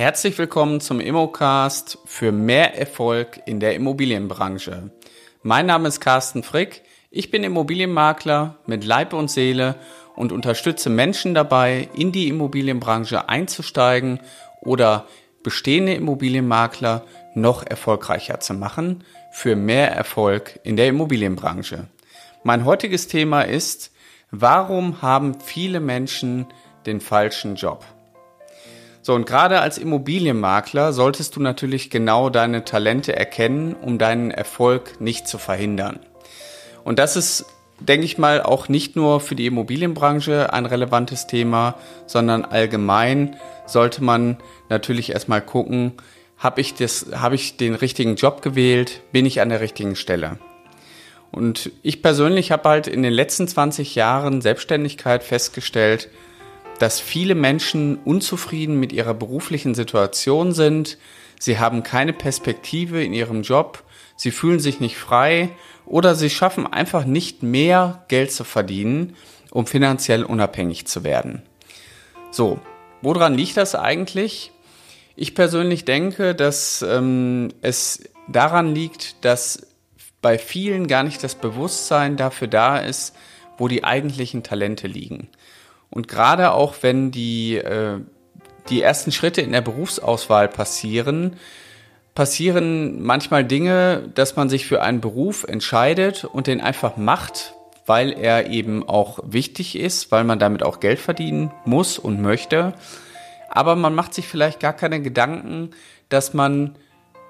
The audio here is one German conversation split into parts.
Herzlich willkommen zum Immocast für mehr Erfolg in der Immobilienbranche. Mein Name ist Carsten Frick. Ich bin Immobilienmakler mit Leib und Seele und unterstütze Menschen dabei, in die Immobilienbranche einzusteigen oder bestehende Immobilienmakler noch erfolgreicher zu machen für mehr Erfolg in der Immobilienbranche. Mein heutiges Thema ist, warum haben viele Menschen den falschen Job? So, und gerade als Immobilienmakler solltest du natürlich genau deine Talente erkennen, um deinen Erfolg nicht zu verhindern. Und das ist, denke ich mal, auch nicht nur für die Immobilienbranche ein relevantes Thema, sondern allgemein sollte man natürlich erstmal gucken, habe ich, habe ich den richtigen Job gewählt, bin ich an der richtigen Stelle. Und ich persönlich habe halt in den letzten 20 Jahren Selbstständigkeit festgestellt, dass viele Menschen unzufrieden mit ihrer beruflichen Situation sind. Sie haben keine Perspektive in ihrem Job. Sie fühlen sich nicht frei oder sie schaffen einfach nicht mehr Geld zu verdienen, um finanziell unabhängig zu werden. So, woran liegt das eigentlich? Ich persönlich denke, dass ähm, es daran liegt, dass bei vielen gar nicht das Bewusstsein dafür da ist, wo die eigentlichen Talente liegen. Und gerade auch wenn die, äh, die ersten Schritte in der Berufsauswahl passieren, passieren manchmal Dinge, dass man sich für einen Beruf entscheidet und den einfach macht, weil er eben auch wichtig ist, weil man damit auch Geld verdienen muss und möchte. Aber man macht sich vielleicht gar keine Gedanken, dass man,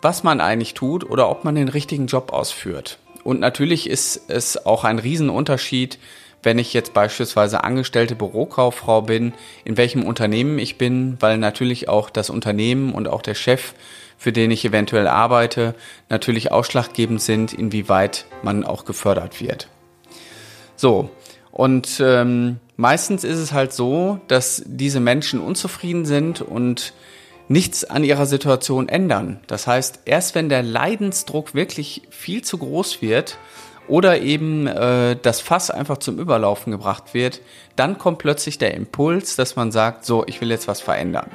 was man eigentlich tut oder ob man den richtigen Job ausführt. Und natürlich ist es auch ein Riesenunterschied, wenn ich jetzt beispielsweise angestellte Bürokauffrau bin, in welchem Unternehmen ich bin, weil natürlich auch das Unternehmen und auch der Chef, für den ich eventuell arbeite, natürlich ausschlaggebend sind, inwieweit man auch gefördert wird. So, und ähm, meistens ist es halt so, dass diese Menschen unzufrieden sind und nichts an ihrer Situation ändern. Das heißt, erst wenn der Leidensdruck wirklich viel zu groß wird, oder eben äh, das Fass einfach zum Überlaufen gebracht wird, dann kommt plötzlich der Impuls, dass man sagt, so, ich will jetzt was verändern.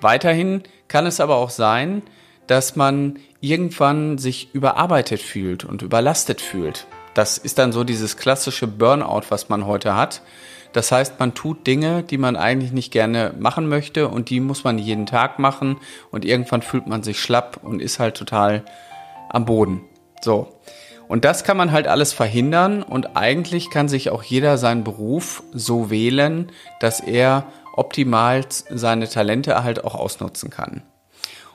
Weiterhin kann es aber auch sein, dass man irgendwann sich überarbeitet fühlt und überlastet fühlt. Das ist dann so dieses klassische Burnout, was man heute hat. Das heißt, man tut Dinge, die man eigentlich nicht gerne machen möchte und die muss man jeden Tag machen und irgendwann fühlt man sich schlapp und ist halt total am Boden. So. Und das kann man halt alles verhindern und eigentlich kann sich auch jeder seinen Beruf so wählen, dass er optimal seine Talente halt auch ausnutzen kann.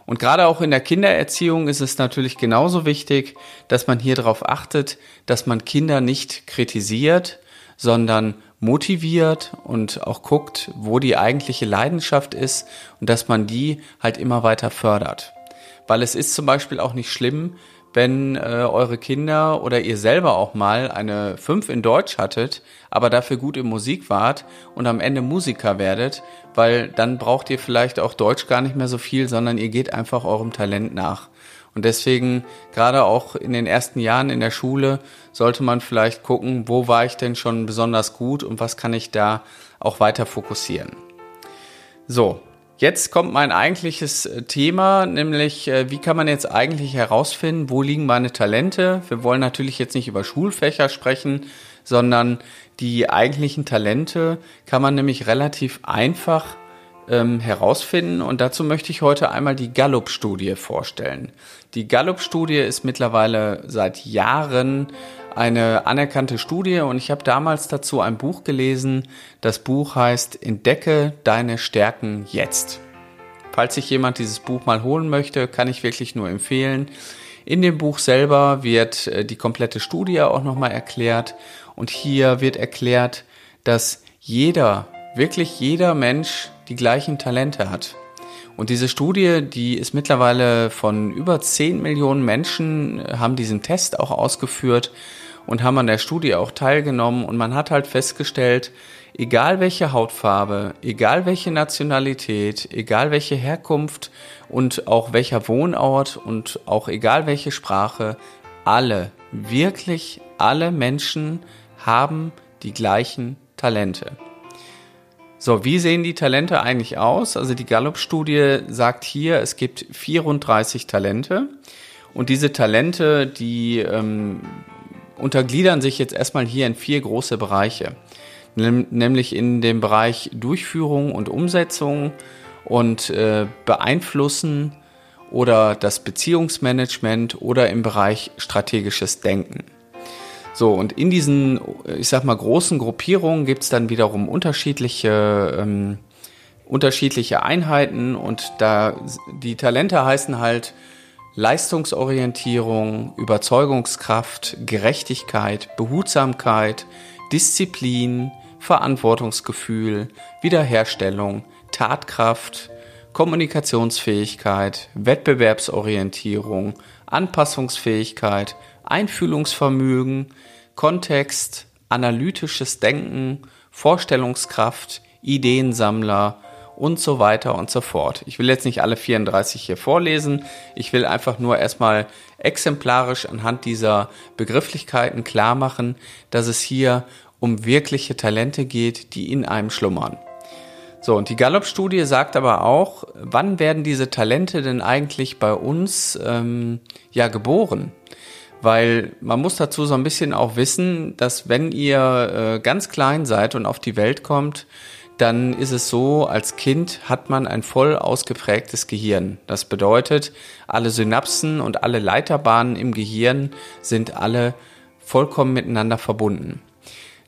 Und gerade auch in der Kindererziehung ist es natürlich genauso wichtig, dass man hier darauf achtet, dass man Kinder nicht kritisiert, sondern motiviert und auch guckt, wo die eigentliche Leidenschaft ist und dass man die halt immer weiter fördert. Weil es ist zum Beispiel auch nicht schlimm, wenn äh, eure Kinder oder ihr selber auch mal eine 5 in Deutsch hattet, aber dafür gut in Musik wart und am Ende Musiker werdet, weil dann braucht ihr vielleicht auch Deutsch gar nicht mehr so viel, sondern ihr geht einfach eurem Talent nach. Und deswegen, gerade auch in den ersten Jahren in der Schule, sollte man vielleicht gucken, wo war ich denn schon besonders gut und was kann ich da auch weiter fokussieren. So, Jetzt kommt mein eigentliches äh, Thema, nämlich äh, wie kann man jetzt eigentlich herausfinden, wo liegen meine Talente? Wir wollen natürlich jetzt nicht über Schulfächer sprechen, sondern die eigentlichen Talente kann man nämlich relativ einfach ähm, herausfinden und dazu möchte ich heute einmal die Gallup-Studie vorstellen. Die Gallup-Studie ist mittlerweile seit Jahren eine anerkannte Studie und ich habe damals dazu ein Buch gelesen. Das Buch heißt Entdecke deine Stärken jetzt. Falls sich jemand dieses Buch mal holen möchte, kann ich wirklich nur empfehlen. In dem Buch selber wird äh, die komplette Studie auch nochmal erklärt und hier wird erklärt, dass jeder, wirklich jeder Mensch die gleichen Talente hat. Und diese Studie, die ist mittlerweile von über 10 Millionen Menschen, äh, haben diesen Test auch ausgeführt und haben an der Studie auch teilgenommen und man hat halt festgestellt, egal welche Hautfarbe, egal welche Nationalität, egal welche Herkunft und auch welcher Wohnort und auch egal welche Sprache, alle, wirklich alle Menschen haben die gleichen Talente. So, wie sehen die Talente eigentlich aus? Also die Gallup-Studie sagt hier, es gibt 34 Talente. Und diese Talente, die ähm, untergliedern sich jetzt erstmal hier in vier große Bereiche. Nämlich in dem Bereich Durchführung und Umsetzung und äh, Beeinflussen oder das Beziehungsmanagement oder im Bereich strategisches Denken. So, und in diesen, ich sag mal, großen Gruppierungen gibt's dann wiederum unterschiedliche, ähm, unterschiedliche Einheiten und da die Talente heißen halt Leistungsorientierung, Überzeugungskraft, Gerechtigkeit, Behutsamkeit, Disziplin, Verantwortungsgefühl, Wiederherstellung, Tatkraft, Kommunikationsfähigkeit, Wettbewerbsorientierung, Anpassungsfähigkeit, Einfühlungsvermögen, Kontext, analytisches Denken, Vorstellungskraft, Ideensammler und so weiter und so fort. Ich will jetzt nicht alle 34 hier vorlesen. Ich will einfach nur erstmal exemplarisch anhand dieser Begrifflichkeiten klar machen, dass es hier um wirkliche Talente geht, die in einem schlummern. So, und die Gallup-Studie sagt aber auch, wann werden diese Talente denn eigentlich bei uns ähm, ja geboren? Weil man muss dazu so ein bisschen auch wissen, dass wenn ihr äh, ganz klein seid und auf die Welt kommt, dann ist es so, als Kind hat man ein voll ausgeprägtes Gehirn. Das bedeutet, alle Synapsen und alle Leiterbahnen im Gehirn sind alle vollkommen miteinander verbunden.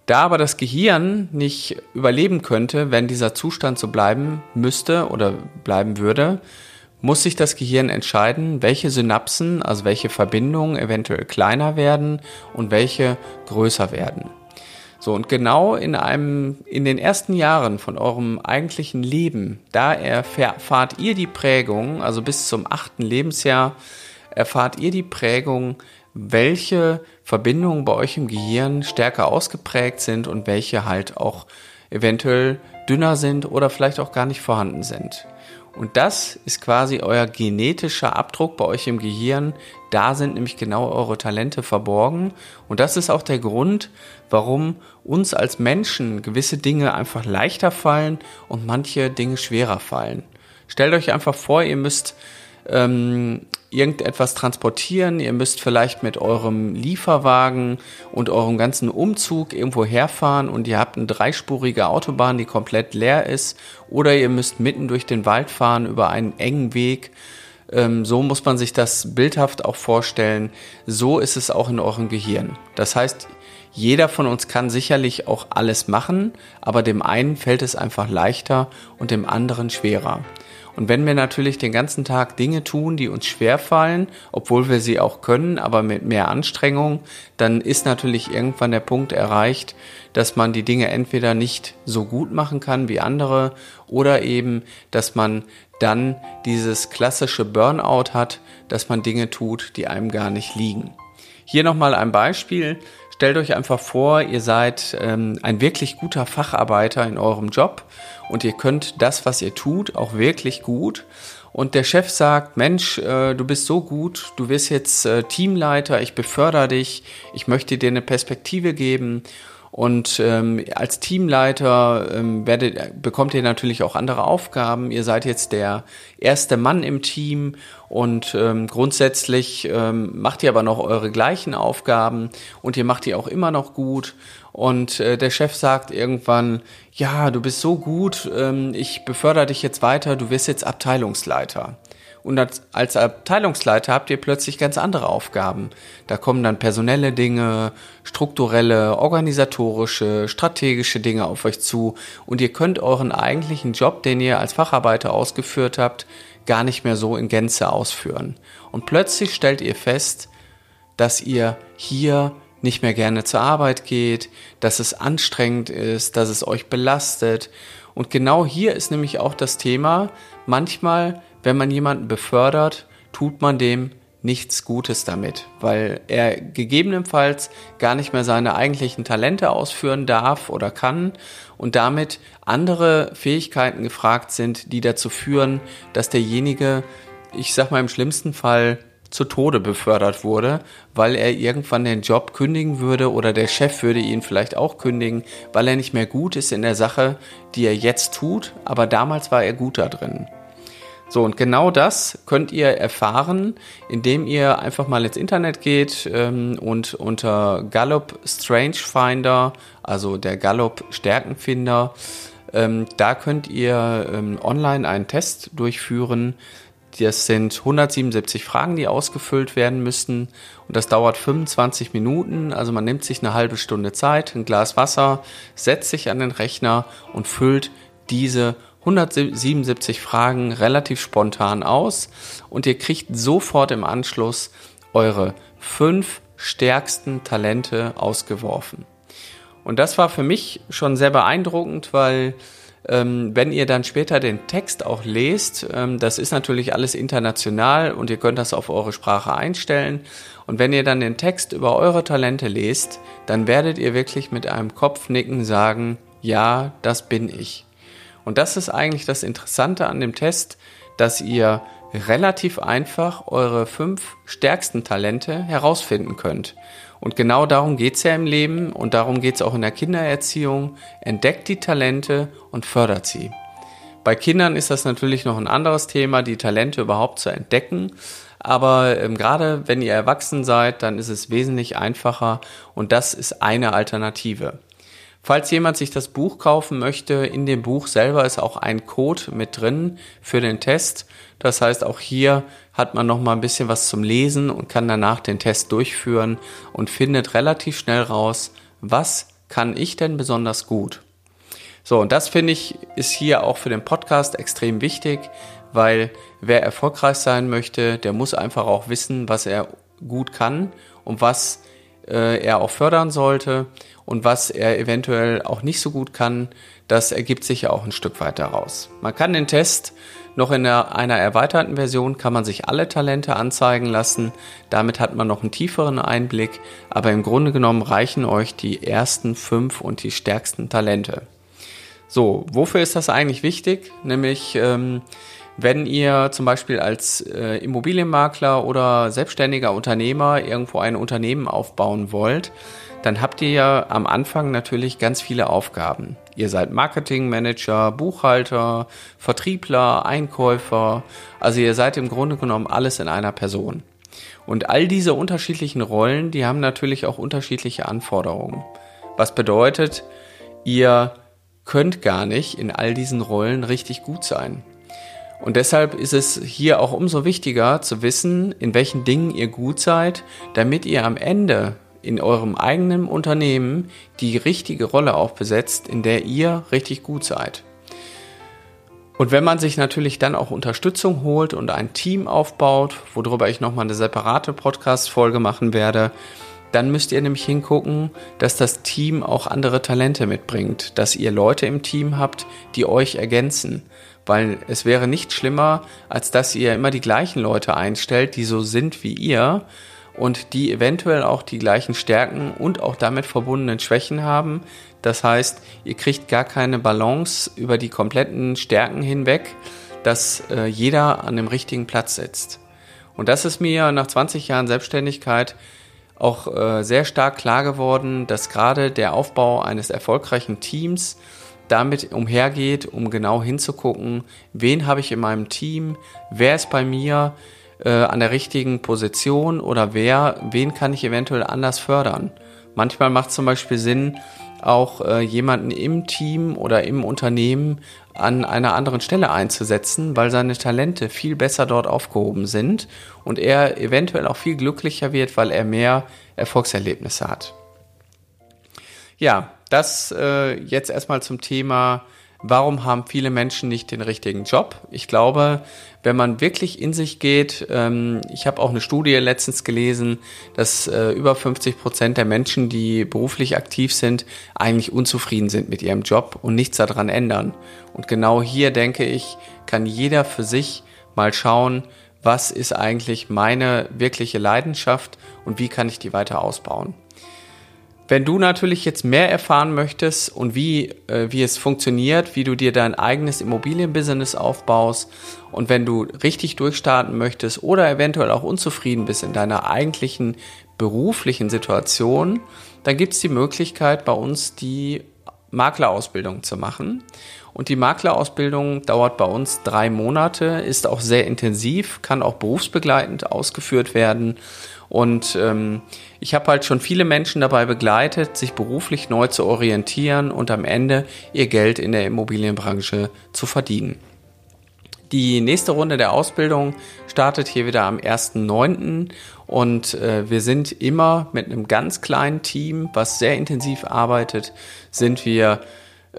Da aber das Gehirn nicht überleben könnte, wenn dieser Zustand so bleiben müsste oder bleiben würde, muss sich das Gehirn entscheiden, welche Synapsen, also welche Verbindungen eventuell kleiner werden und welche größer werden. So, und genau in einem, in den ersten Jahren von eurem eigentlichen Leben, da erfahrt ihr die Prägung, also bis zum achten Lebensjahr, erfahrt ihr die Prägung, welche Verbindungen bei euch im Gehirn stärker ausgeprägt sind und welche halt auch eventuell dünner sind oder vielleicht auch gar nicht vorhanden sind. Und das ist quasi euer genetischer Abdruck bei euch im Gehirn. Da sind nämlich genau eure Talente verborgen. Und das ist auch der Grund, warum uns als Menschen gewisse Dinge einfach leichter fallen und manche Dinge schwerer fallen. Stellt euch einfach vor, ihr müsst ähm, irgendetwas transportieren. Ihr müsst vielleicht mit eurem Lieferwagen und eurem ganzen Umzug irgendwo herfahren und ihr habt eine dreispurige Autobahn, die komplett leer ist. Oder ihr müsst mitten durch den Wald fahren über einen engen Weg. Ähm, so muss man sich das bildhaft auch vorstellen. So ist es auch in eurem Gehirn. Das heißt, jeder von uns kann sicherlich auch alles machen, aber dem einen fällt es einfach leichter und dem anderen schwerer. Und wenn wir natürlich den ganzen Tag Dinge tun, die uns schwer fallen, obwohl wir sie auch können, aber mit mehr Anstrengung, dann ist natürlich irgendwann der Punkt erreicht, dass man die Dinge entweder nicht so gut machen kann wie andere oder eben, dass man dann dieses klassische Burnout hat, dass man Dinge tut, die einem gar nicht liegen. Hier nochmal ein Beispiel. Stellt euch einfach vor, ihr seid ähm, ein wirklich guter Facharbeiter in eurem Job und ihr könnt das, was ihr tut, auch wirklich gut. Und der Chef sagt, Mensch, äh, du bist so gut, du wirst jetzt äh, Teamleiter, ich befördere dich, ich möchte dir eine Perspektive geben. Und ähm, als Teamleiter ähm, werdet, bekommt ihr natürlich auch andere Aufgaben. Ihr seid jetzt der erste Mann im Team und ähm, grundsätzlich ähm, macht ihr aber noch eure gleichen Aufgaben und ihr macht die auch immer noch gut. Und äh, der Chef sagt irgendwann, ja, du bist so gut, ähm, ich befördere dich jetzt weiter, du wirst jetzt Abteilungsleiter. Und als, als Abteilungsleiter habt ihr plötzlich ganz andere Aufgaben. Da kommen dann personelle Dinge, strukturelle, organisatorische, strategische Dinge auf euch zu. Und ihr könnt euren eigentlichen Job, den ihr als Facharbeiter ausgeführt habt, gar nicht mehr so in Gänze ausführen. Und plötzlich stellt ihr fest, dass ihr hier nicht mehr gerne zur Arbeit geht, dass es anstrengend ist, dass es euch belastet. Und genau hier ist nämlich auch das Thema, manchmal wenn man jemanden befördert, tut man dem nichts Gutes damit, weil er gegebenenfalls gar nicht mehr seine eigentlichen Talente ausführen darf oder kann und damit andere Fähigkeiten gefragt sind, die dazu führen, dass derjenige, ich sag mal im schlimmsten Fall, zu Tode befördert wurde, weil er irgendwann den Job kündigen würde oder der Chef würde ihn vielleicht auch kündigen, weil er nicht mehr gut ist in der Sache, die er jetzt tut, aber damals war er gut da drin. So, und genau das könnt ihr erfahren, indem ihr einfach mal ins Internet geht ähm, und unter Gallup Strange Finder, also der Gallup Stärkenfinder, ähm, da könnt ihr ähm, online einen Test durchführen. Das sind 177 Fragen, die ausgefüllt werden müssen. Und das dauert 25 Minuten. Also man nimmt sich eine halbe Stunde Zeit, ein Glas Wasser, setzt sich an den Rechner und füllt diese 177 Fragen relativ spontan aus. Und ihr kriegt sofort im Anschluss eure fünf stärksten Talente ausgeworfen. Und das war für mich schon sehr beeindruckend, weil ähm, wenn ihr dann später den Text auch lest, ähm, das ist natürlich alles international und ihr könnt das auf eure Sprache einstellen. Und wenn ihr dann den Text über eure Talente lest, dann werdet ihr wirklich mit einem Kopfnicken sagen, ja, das bin ich. Und das ist eigentlich das Interessante an dem Test, dass ihr relativ einfach eure fünf stärksten Talente herausfinden könnt. Und genau darum geht's ja im Leben und darum geht's auch in der Kindererziehung. Entdeckt die Talente und fördert sie. Bei Kindern ist das natürlich noch ein anderes Thema, die Talente überhaupt zu entdecken. Aber ähm, gerade wenn ihr erwachsen seid, dann ist es wesentlich einfacher und das ist eine Alternative. Falls jemand sich das Buch kaufen möchte, in dem Buch selber ist auch ein Code mit drin für den Test. Das heißt, auch hier hat man noch mal ein bisschen was zum Lesen und kann danach den Test durchführen und findet relativ schnell raus, was kann ich denn besonders gut. So, und das finde ich ist hier auch für den Podcast extrem wichtig, weil wer erfolgreich sein möchte, der muss einfach auch wissen, was er gut kann und was äh, er auch fördern sollte und was er eventuell auch nicht so gut kann, das ergibt sich ja auch ein Stück weit daraus. Man kann den Test noch in einer erweiterten Version kann man sich alle Talente anzeigen lassen. Damit hat man noch einen tieferen Einblick. Aber im Grunde genommen reichen euch die ersten fünf und die stärksten Talente. So, wofür ist das eigentlich wichtig? Nämlich, ähm, wenn ihr zum Beispiel als äh, Immobilienmakler oder selbstständiger Unternehmer irgendwo ein Unternehmen aufbauen wollt, dann habt ihr ja am Anfang natürlich ganz viele Aufgaben. Ihr seid Marketingmanager, Buchhalter, Vertriebler, Einkäufer. Also ihr seid im Grunde genommen alles in einer Person. Und all diese unterschiedlichen Rollen, die haben natürlich auch unterschiedliche Anforderungen. Was bedeutet, ihr könnt gar nicht in all diesen Rollen richtig gut sein. Und deshalb ist es hier auch umso wichtiger zu wissen, in welchen Dingen ihr gut seid, damit ihr am Ende in eurem eigenen Unternehmen die richtige Rolle auch besetzt, in der ihr richtig gut seid. Und wenn man sich natürlich dann auch Unterstützung holt und ein Team aufbaut, worüber ich nochmal eine separate Podcast-Folge machen werde, dann müsst ihr nämlich hingucken, dass das Team auch andere Talente mitbringt, dass ihr Leute im Team habt, die euch ergänzen weil es wäre nicht schlimmer, als dass ihr immer die gleichen Leute einstellt, die so sind wie ihr und die eventuell auch die gleichen Stärken und auch damit verbundenen Schwächen haben. Das heißt, ihr kriegt gar keine Balance über die kompletten Stärken hinweg, dass äh, jeder an dem richtigen Platz sitzt. Und das ist mir nach 20 Jahren Selbstständigkeit auch äh, sehr stark klar geworden, dass gerade der Aufbau eines erfolgreichen Teams damit umhergeht, um genau hinzugucken, wen habe ich in meinem Team, wer ist bei mir äh, an der richtigen Position oder wer, wen kann ich eventuell anders fördern. Manchmal macht es zum Beispiel Sinn, auch äh, jemanden im Team oder im Unternehmen an einer anderen Stelle einzusetzen, weil seine Talente viel besser dort aufgehoben sind und er eventuell auch viel glücklicher wird, weil er mehr Erfolgserlebnisse hat. Ja, das äh, jetzt erstmal zum Thema, warum haben viele Menschen nicht den richtigen Job? Ich glaube, wenn man wirklich in sich geht, ähm, ich habe auch eine Studie letztens gelesen, dass äh, über 50 Prozent der Menschen, die beruflich aktiv sind, eigentlich unzufrieden sind mit ihrem Job und nichts daran ändern. Und genau hier denke ich, kann jeder für sich mal schauen, was ist eigentlich meine wirkliche Leidenschaft und wie kann ich die weiter ausbauen. Wenn du natürlich jetzt mehr erfahren möchtest und wie, äh, wie es funktioniert, wie du dir dein eigenes Immobilienbusiness aufbaust und wenn du richtig durchstarten möchtest oder eventuell auch unzufrieden bist in deiner eigentlichen beruflichen Situation, dann gibt es die Möglichkeit bei uns die Maklerausbildung zu machen. Und die Maklerausbildung dauert bei uns drei Monate, ist auch sehr intensiv, kann auch berufsbegleitend ausgeführt werden. Und ähm, ich habe halt schon viele Menschen dabei begleitet, sich beruflich neu zu orientieren und am Ende ihr Geld in der Immobilienbranche zu verdienen. Die nächste Runde der Ausbildung startet hier wieder am 1.9. und äh, wir sind immer mit einem ganz kleinen Team, was sehr intensiv arbeitet, sind wir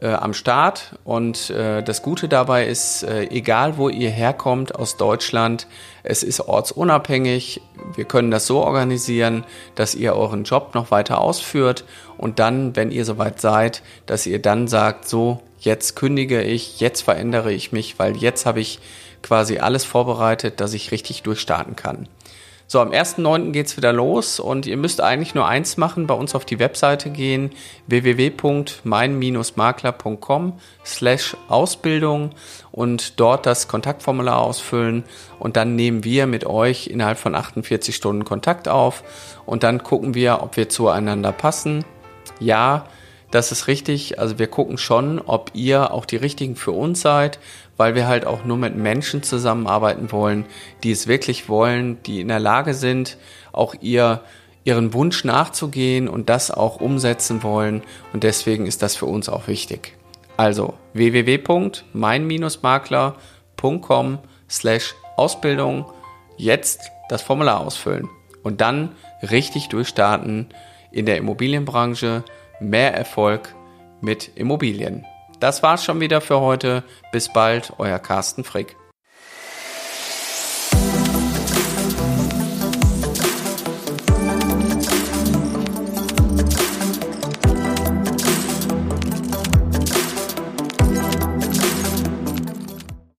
äh, am Start. Und äh, das Gute dabei ist, äh, egal wo ihr herkommt aus Deutschland, es ist ortsunabhängig. Wir können das so organisieren, dass ihr euren Job noch weiter ausführt und dann, wenn ihr soweit seid, dass ihr dann sagt, so, jetzt kündige ich, jetzt verändere ich mich, weil jetzt habe ich quasi alles vorbereitet, dass ich richtig durchstarten kann. So, am 1.9. geht's wieder los und ihr müsst eigentlich nur eins machen, bei uns auf die Webseite gehen, www.mein-makler.com slash Ausbildung und dort das Kontaktformular ausfüllen und dann nehmen wir mit euch innerhalb von 48 Stunden Kontakt auf und dann gucken wir, ob wir zueinander passen. Ja, das ist richtig. Also wir gucken schon, ob ihr auch die richtigen für uns seid, weil wir halt auch nur mit Menschen zusammenarbeiten wollen, die es wirklich wollen, die in der Lage sind, auch ihr ihren Wunsch nachzugehen und das auch umsetzen wollen. Und deswegen ist das für uns auch wichtig. Also www.mein-makler.com slash Ausbildung jetzt das Formular ausfüllen und dann richtig durchstarten in der Immobilienbranche mehr Erfolg mit Immobilien. Das war's schon wieder für heute. Bis bald, euer Carsten Frick.